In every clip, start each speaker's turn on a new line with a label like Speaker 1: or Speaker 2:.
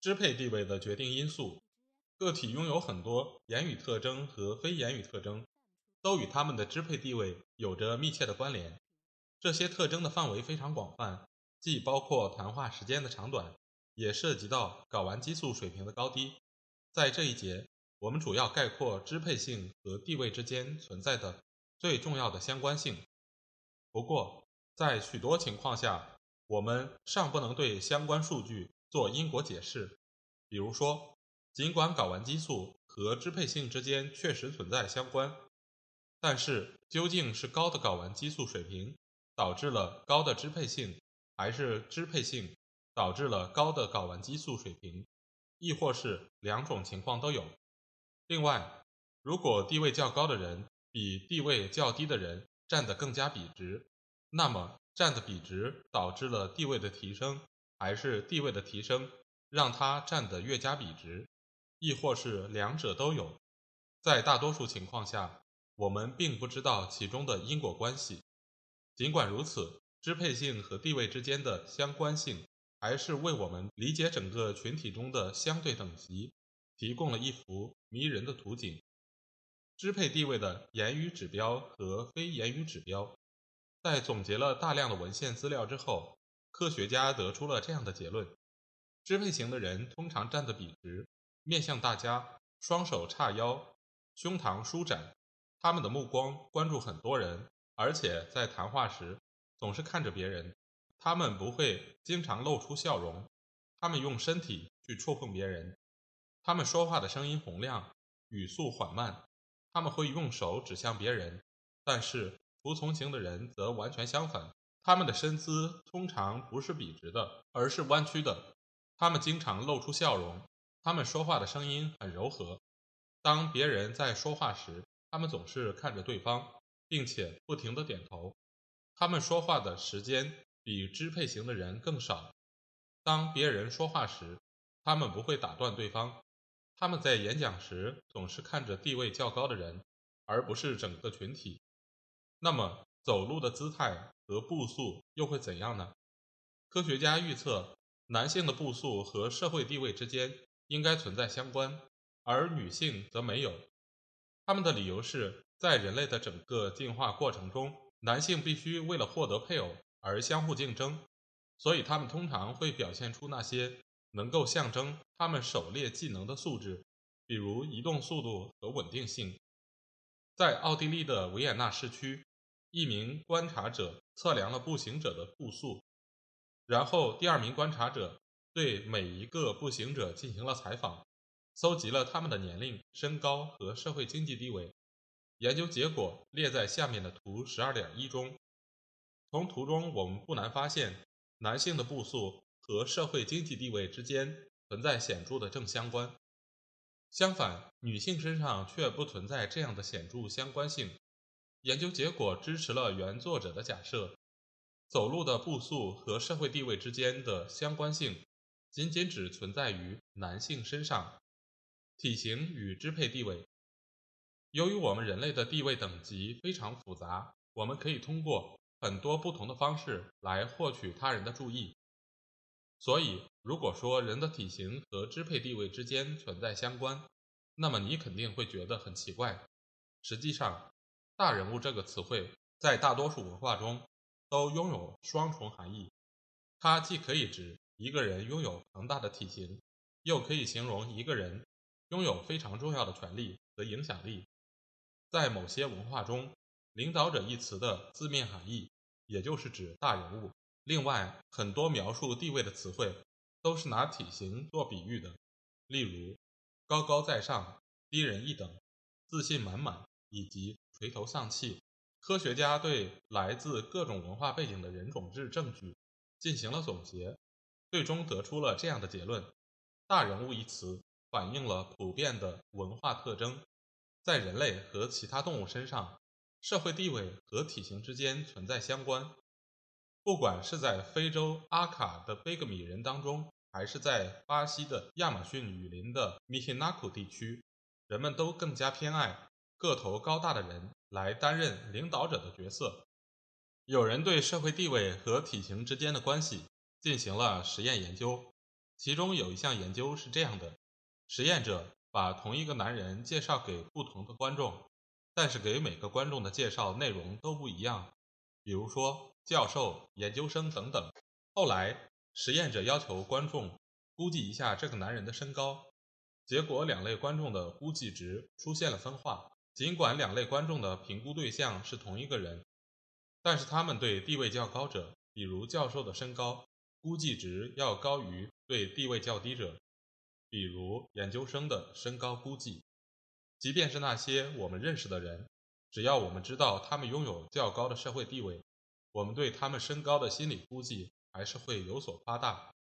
Speaker 1: 支配地位的决定因素，个体拥有很多言语特征和非言语特征，都与他们的支配地位有着密切的关联。这些特征的范围非常广泛，既包括谈话时间的长短，也涉及到睾丸激素水平的高低。在这一节，我们主要概括支配性和地位之间存在的最重要的相关性。不过，在许多情况下，我们尚不能对相关数据做因果解释。比如说，尽管睾丸激素和支配性之间确实存在相关，但是究竟是高的睾丸激素水平导致了高的支配性，还是支配性导致了高的睾丸激素水平，亦或是两种情况都有？另外，如果地位较高的人比地位较低的人，占得更加笔直，那么占的笔直导致了地位的提升，还是地位的提升让它占得越加笔直，亦或是两者都有？在大多数情况下，我们并不知道其中的因果关系。尽管如此，支配性和地位之间的相关性，还是为我们理解整个群体中的相对等级提供了一幅迷人的图景。支配地位的言语指标和非言语指标，在总结了大量的文献资料之后，科学家得出了这样的结论：支配型的人通常站得笔直，面向大家，双手叉腰，胸膛舒展，他们的目光关注很多人，而且在谈话时总是看着别人。他们不会经常露出笑容，他们用身体去触碰别人，他们说话的声音洪亮，语速缓慢。他们会用手指向别人，但是服从型的人则完全相反。他们的身姿通常不是笔直的，而是弯曲的。他们经常露出笑容。他们说话的声音很柔和。当别人在说话时，他们总是看着对方，并且不停地点头。他们说话的时间比支配型的人更少。当别人说话时，他们不会打断对方。他们在演讲时总是看着地位较高的人，而不是整个群体。那么，走路的姿态和步速又会怎样呢？科学家预测，男性的步速和社会地位之间应该存在相关，而女性则没有。他们的理由是在人类的整个进化过程中，男性必须为了获得配偶而相互竞争，所以他们通常会表现出那些。能够象征他们狩猎技能的素质，比如移动速度和稳定性。在奥地利的维也纳市区，一名观察者测量了步行者的步速，然后第二名观察者对每一个步行者进行了采访，搜集了他们的年龄、身高和社会经济地位。研究结果列在下面的图十二点一中。从图中我们不难发现，男性的步速。和社会经济地位之间存在显著的正相关，相反，女性身上却不存在这样的显著相关性。研究结果支持了原作者的假设：走路的步速和社会地位之间的相关性仅仅只存在于男性身上。体型与支配地位，由于我们人类的地位等级非常复杂，我们可以通过很多不同的方式来获取他人的注意。所以，如果说人的体型和支配地位之间存在相关，那么你肯定会觉得很奇怪。实际上，“大人物”这个词汇在大多数文化中都拥有双重含义，它既可以指一个人拥有庞大的体型，又可以形容一个人拥有非常重要的权利和影响力。在某些文化中，“领导者”一词的字面含义，也就是指大人物。另外，很多描述地位的词汇都是拿体型做比喻的，例如“高高在上”“低人一等”“自信满满”以及“垂头丧气”。科学家对来自各种文化背景的人种志证据进行了总结，最终得出了这样的结论：大人物一词反映了普遍的文化特征，在人类和其他动物身上，社会地位和体型之间存在相关。不管是在非洲阿卡的贝格米人当中，还是在巴西的亚马逊雨林的米希纳库地区，人们都更加偏爱个头高大的人来担任领导者的角色。有人对社会地位和体型之间的关系进行了实验研究，其中有一项研究是这样的：实验者把同一个男人介绍给不同的观众，但是给每个观众的介绍内容都不一样，比如说教授、研究生等等。后来。实验者要求观众估计一下这个男人的身高，结果两类观众的估计值出现了分化。尽管两类观众的评估对象是同一个人，但是他们对地位较高者，比如教授的身高估计值要高于对地位较低者，比如研究生的身高估计。即便是那些我们认识的人，只要我们知道他们拥有较高的社会地位，我们对他们身高的心理估计。还是会有所夸大。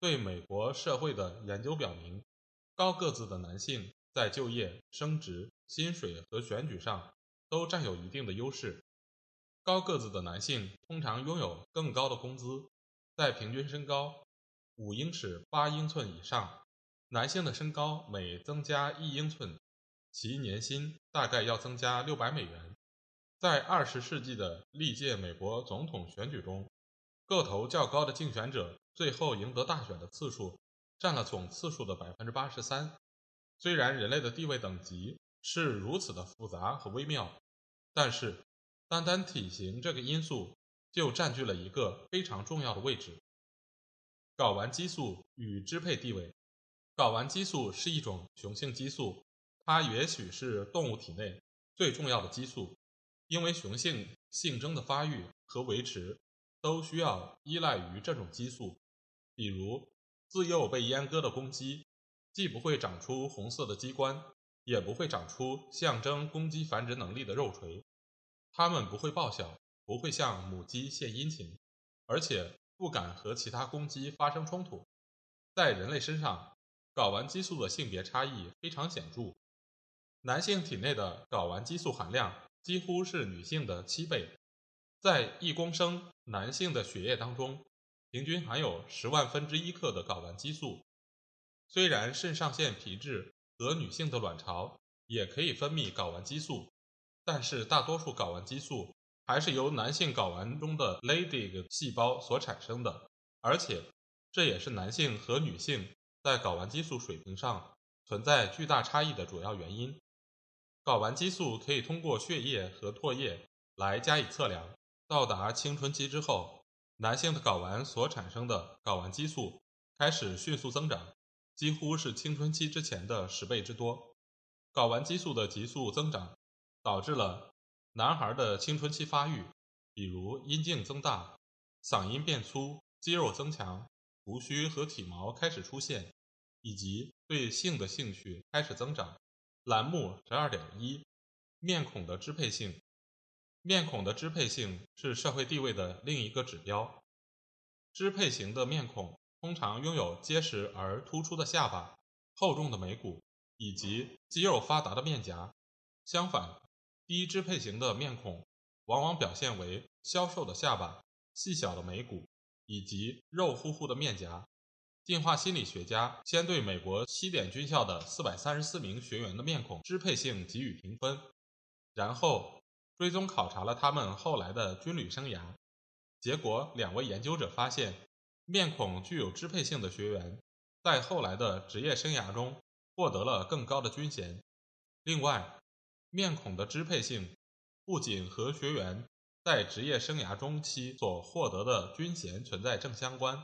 Speaker 1: 对美国社会的研究表明，高个子的男性在就业、升职、薪水和选举上都占有一定的优势。高个子的男性通常拥有更高的工资，在平均身高五英尺八英寸以上，男性的身高每增加一英寸，其年薪大概要增加六百美元。在二十世纪的历届美国总统选举中。个头较高的竞选者最后赢得大选的次数占了总次数的百分之八十三。虽然人类的地位等级是如此的复杂和微妙，但是单单体型这个因素就占据了一个非常重要的位置。睾丸激素与支配地位。睾丸激素是一种雄性激素，它也许是动物体内最重要的激素，因为雄性性征的发育和维持。都需要依赖于这种激素，比如自幼被阉割的公鸡，既不会长出红色的鸡冠，也不会长出象征公鸡繁殖能力的肉锤。它们不会报晓，不会向母鸡献殷勤，而且不敢和其他公鸡发生冲突。在人类身上，睾丸激素的性别差异非常显著，男性体内的睾丸激素含量几乎是女性的七倍。在一公升男性的血液当中，平均含有十万分之一克的睾丸激素。虽然肾上腺皮质和女性的卵巢也可以分泌睾丸激素，但是大多数睾丸激素还是由男性睾丸中的 Leydig 细胞所产生的，而且这也是男性和女性在睾丸激素水平上存在巨大差异的主要原因。睾丸激素可以通过血液和唾液来加以测量。到达青春期之后，男性的睾丸所产生的睾丸激素开始迅速增长，几乎是青春期之前的十倍之多。睾丸激素的急速增长导致了男孩的青春期发育，比如阴茎增大、嗓音变粗、肌肉增强、胡须和体毛开始出现，以及对性的兴趣开始增长。栏目十二点一，面孔的支配性。面孔的支配性是社会地位的另一个指标。支配型的面孔通常拥有结实而突出的下巴、厚重的眉骨以及肌肉发达的面颊。相反，低支配型的面孔往往表现为消瘦的下巴、细小的眉骨以及肉乎乎的面颊。进化心理学家先对美国西点军校的四百三十四名学员的面孔支配性给予评分，然后。追踪考察了他们后来的军旅生涯，结果两位研究者发现，面孔具有支配性的学员在后来的职业生涯中获得了更高的军衔。另外，面孔的支配性不仅和学员在职业生涯中期所获得的军衔存在正相关，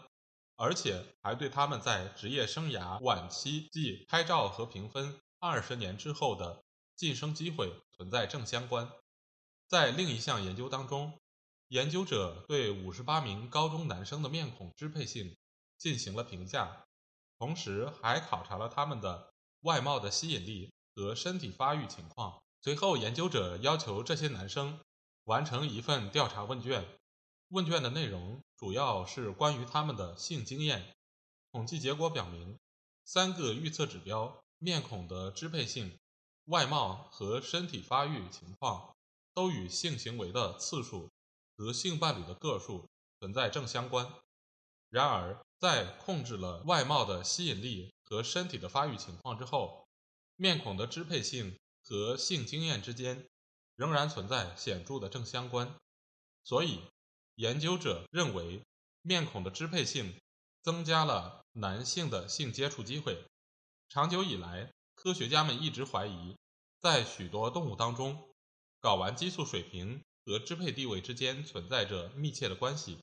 Speaker 1: 而且还对他们在职业生涯晚期，即拍照和评分二十年之后的晋升机会存在正相关。在另一项研究当中，研究者对五十八名高中男生的面孔支配性进行了评价，同时还考察了他们的外貌的吸引力和身体发育情况。随后，研究者要求这些男生完成一份调查问卷，问卷的内容主要是关于他们的性经验统计结果表明，三个预测指标——面孔的支配性、外貌和身体发育情况，都与性行为的次数和性伴侣的个数存在正相关。然而，在控制了外貌的吸引力和身体的发育情况之后，面孔的支配性和性经验之间仍然存在显著的正相关。所以，研究者认为，面孔的支配性增加了男性的性接触机会。长久以来，科学家们一直怀疑，在许多动物当中，睾丸激素水平和支配地位之间存在着密切的关系。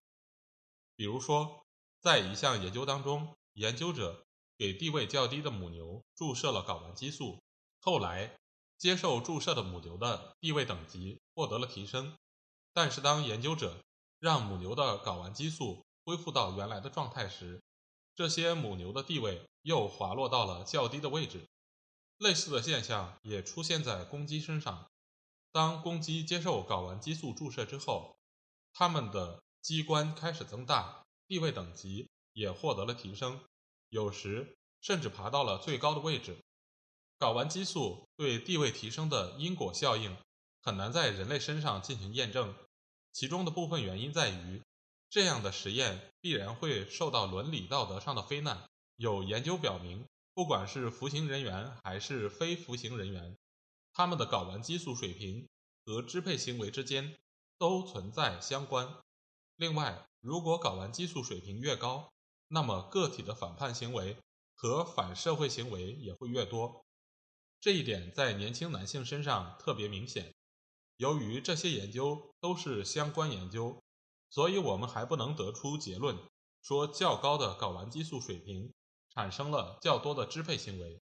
Speaker 1: 比如说，在一项研究当中，研究者给地位较低的母牛注射了睾丸激素，后来接受注射的母牛的地位等级获得了提升。但是，当研究者让母牛的睾丸激素恢复到原来的状态时，这些母牛的地位又滑落到了较低的位置。类似的现象也出现在公鸡身上。当公鸡接受睾丸激素注射之后，它们的机关开始增大。地位等级也获得了提升，有时甚至爬到了最高的位置。睾丸激素对地位提升的因果效应很难在人类身上进行验证，其中的部分原因在于，这样的实验必然会受到伦理道德上的非难。有研究表明，不管是服刑人员还是非服刑人员，他们的睾丸激素水平和支配行为之间都存在相关。另外，如果睾丸激素水平越高，那么个体的反叛行为和反社会行为也会越多。这一点在年轻男性身上特别明显。由于这些研究都是相关研究，所以我们还不能得出结论，说较高的睾丸激素水平产生了较多的支配行为。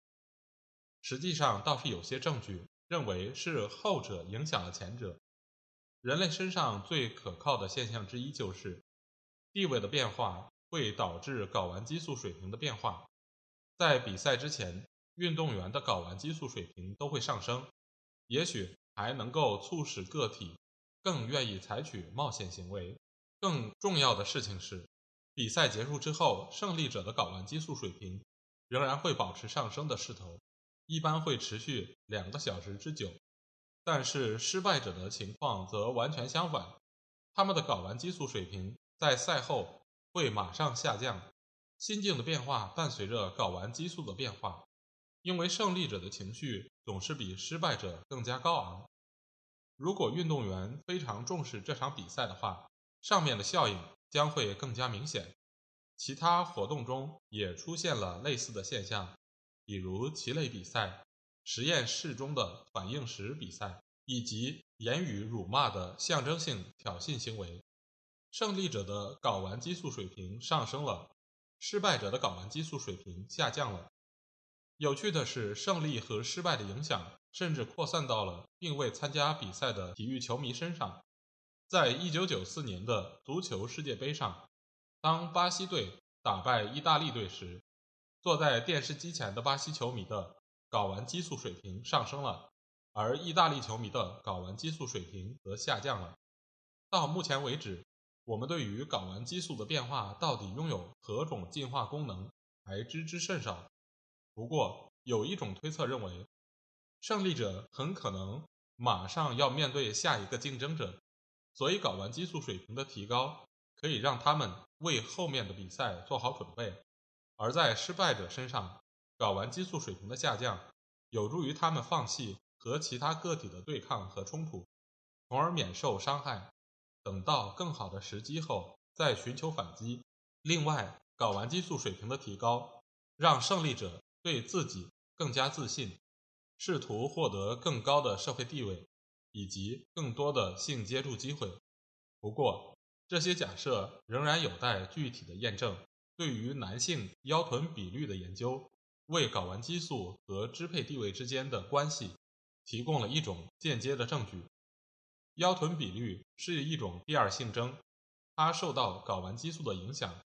Speaker 1: 实际上，倒是有些证据认为是后者影响了前者。人类身上最可靠的现象之一就是，地位的变化会导致睾丸激素水平的变化。在比赛之前，运动员的睾丸激素水平都会上升，也许还能够促使个体更愿意采取冒险行为。更重要的事情是，比赛结束之后，胜利者的睾丸激素水平仍然会保持上升的势头，一般会持续两个小时之久。但是失败者的情况则完全相反，他们的睾丸激素水平在赛后会马上下降。心境的变化伴随着睾丸激素的变化，因为胜利者的情绪总是比失败者更加高昂。如果运动员非常重视这场比赛的话，上面的效应将会更加明显。其他活动中也出现了类似的现象，比如棋类比赛。实验室中的反应时比赛，以及言语辱骂的象征性挑衅行为，胜利者的睾丸激素水平上升了，失败者的睾丸激素水平下降了。有趣的是，胜利和失败的影响甚至扩散到了并未参加比赛的体育球迷身上。在一九九四年的足球世界杯上，当巴西队打败意大利队时，坐在电视机前的巴西球迷的。睾丸激素水平上升了，而意大利球迷的睾丸激素水平则下降了。到目前为止，我们对于睾丸激素的变化到底拥有何种进化功能还知之甚少。不过，有一种推测认为，胜利者很可能马上要面对下一个竞争者，所以睾丸激素水平的提高可以让他们为后面的比赛做好准备。而在失败者身上，睾丸激素水平的下降，有助于他们放弃和其他个体的对抗和冲突，从而免受伤害。等到更好的时机后，再寻求反击。另外，睾丸激素水平的提高，让胜利者对自己更加自信，试图获得更高的社会地位以及更多的性接触机会。不过，这些假设仍然有待具体的验证。对于男性腰臀比率的研究。为睾丸激素和支配地位之间的关系提供了一种间接的证据。腰臀比率是一种第二性征，它受到睾丸激素的影响。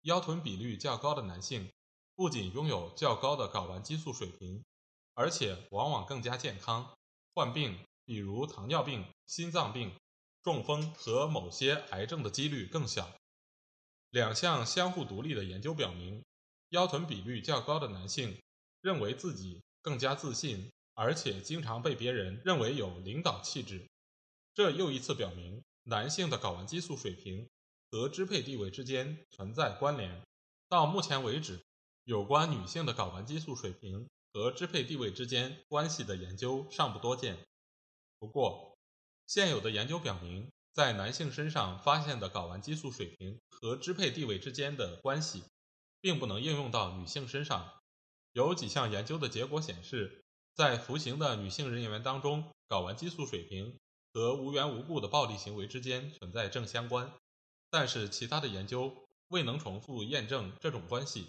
Speaker 1: 腰臀比率较高的男性不仅拥有较高的睾丸激素水平，而且往往更加健康，患病，比如糖尿病、心脏病、中风和某些癌症的几率更小。两项相互独立的研究表明。腰臀比率较高的男性认为自己更加自信，而且经常被别人认为有领导气质。这又一次表明，男性的睾丸激素水平和支配地位之间存在关联。到目前为止，有关女性的睾丸激素水平和支配地位之间关系的研究尚不多见。不过，现有的研究表明，在男性身上发现的睾丸激素水平和支配地位之间的关系，并不能应用到女性身上。有几项研究的结果显示，在服刑的女性人员当中，睾丸激素水平和无缘无故的暴力行为之间存在正相关。但是，其他的研究未能重复验证这种关系。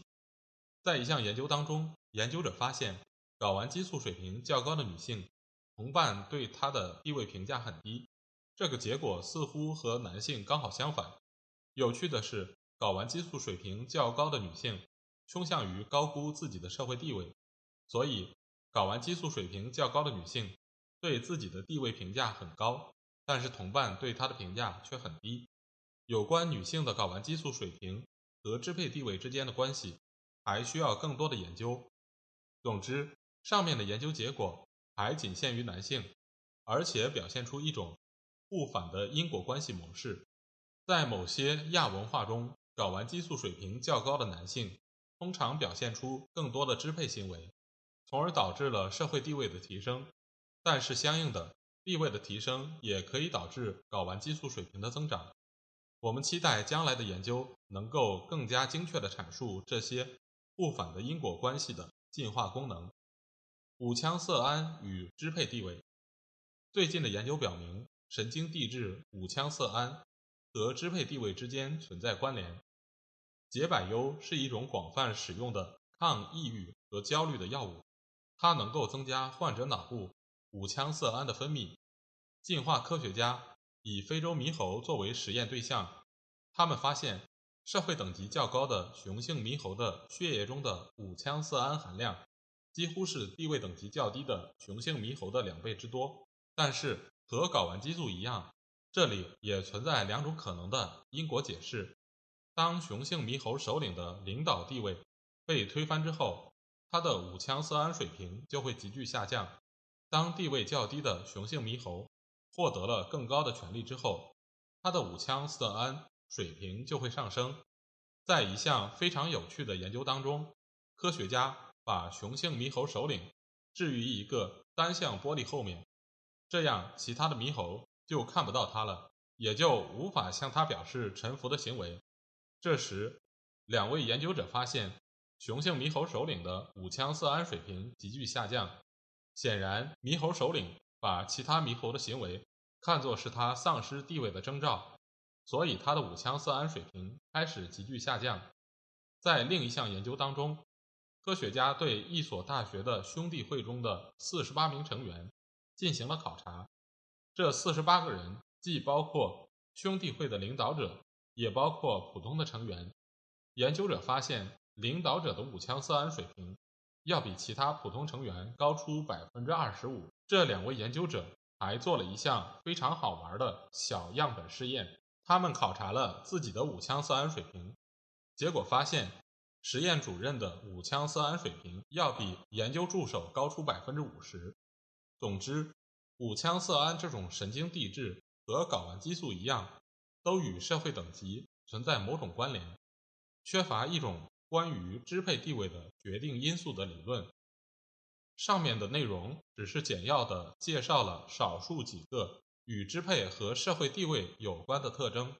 Speaker 1: 在一项研究当中，研究者发现，睾丸激素水平较高的女性，同伴对她的地位评价很低。这个结果似乎和男性刚好相反。有趣的是，睾丸激素水平较高的女性倾向于高估自己的社会地位，所以睾丸激素水平较高的女性对自己的地位评价很高，但是同伴对她的评价却很低。有关女性的睾丸激素水平和支配地位之间的关系，还需要更多的研究。总之，上面的研究结果还仅限于男性，而且表现出一种。不反的因果关系模式，在某些亚文化中，睾丸激素水平较高的男性通常表现出更多的支配行为，从而导致了社会地位的提升。但是，相应的地位的提升也可以导致睾丸激素水平的增长。我们期待将来的研究能够更加精确地阐述这些不反的因果关系的进化功能。五羟色胺与支配地位，最近的研究表明。神经递质五羟色胺和支配地位之间存在关联。解百优是一种广泛使用的抗抑郁和焦虑的药物，它能够增加患者脑部五羟色胺的分泌。进化科学家以非洲猕猴作为实验对象，他们发现社会等级较高的雄性猕猴的血液中的五羟色胺含量几乎是地位等级较低的雄性猕猴的两倍之多，但是。和睾丸激素一样，这里也存在两种可能的因果解释。当雄性猕猴首领的领导地位被推翻之后，它的五羟色胺水平就会急剧下降。当地位较低的雄性猕猴获得了更高的权力之后，它的五羟色胺水平就会上升。在一项非常有趣的研究当中，科学家把雄性猕猴首领置于一个单向玻璃后面。这样，其他的猕猴就看不到它了，也就无法向它表示臣服的行为。这时，两位研究者发现，雄性猕猴首领的五羟色胺水平急剧下降。显然，猕猴首领把其他猕猴的行为看作是他丧失地位的征兆，所以他的五羟色胺水平开始急剧下降。在另一项研究当中，科学家对一所大学的兄弟会中的四十八名成员。进行了考察，这四十八个人既包括兄弟会的领导者，也包括普通的成员。研究者发现，领导者的五羟色胺水平要比其他普通成员高出百分之二十五。这两位研究者还做了一项非常好玩的小样本试验，他们考察了自己的五羟色胺水平，结果发现，实验主任的五羟色胺水平要比研究助手高出百分之五十。总之，五羟色胺这种神经递质和睾丸激素一样，都与社会等级存在某种关联。缺乏一种关于支配地位的决定因素的理论。上面的内容只是简要的介绍了少数几个与支配和社会地位有关的特征。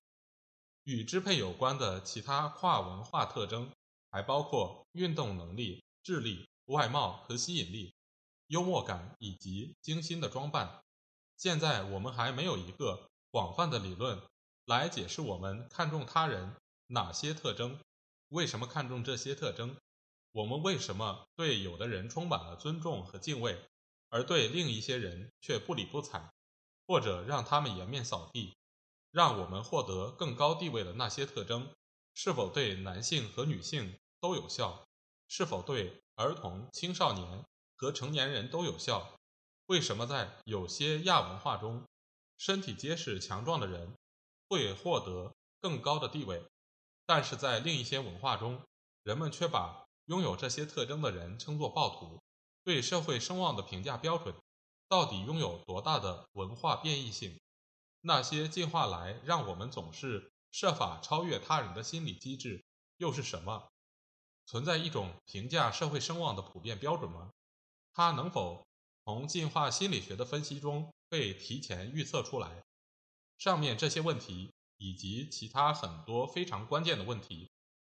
Speaker 1: 与支配有关的其他跨文化特征还包括运动能力、智力、外貌和吸引力。幽默感以及精心的装扮。现在我们还没有一个广泛的理论来解释我们看重他人哪些特征，为什么看重这些特征，我们为什么对有的人充满了尊重和敬畏，而对另一些人却不理不睬，或者让他们颜面扫地。让我们获得更高地位的那些特征，是否对男性和女性都有效？是否对儿童、青少年？和成年人都有效。为什么在有些亚文化中，身体结实强壮的人会获得更高的地位，但是在另一些文化中，人们却把拥有这些特征的人称作暴徒，对社会声望的评价标准到底拥有多大的文化变异性？那些进化来让我们总是设法超越他人的心理机制又是什么？存在一种评价社会声望的普遍标准吗？它能否从进化心理学的分析中被提前预测出来？上面这些问题以及其他很多非常关键的问题，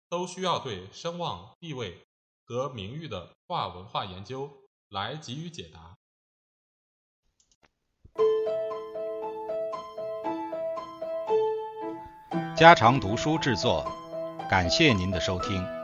Speaker 1: 都需要对声望、地位和名誉的跨文化研究来给予解答。
Speaker 2: 家常读书制作，感谢您的收听。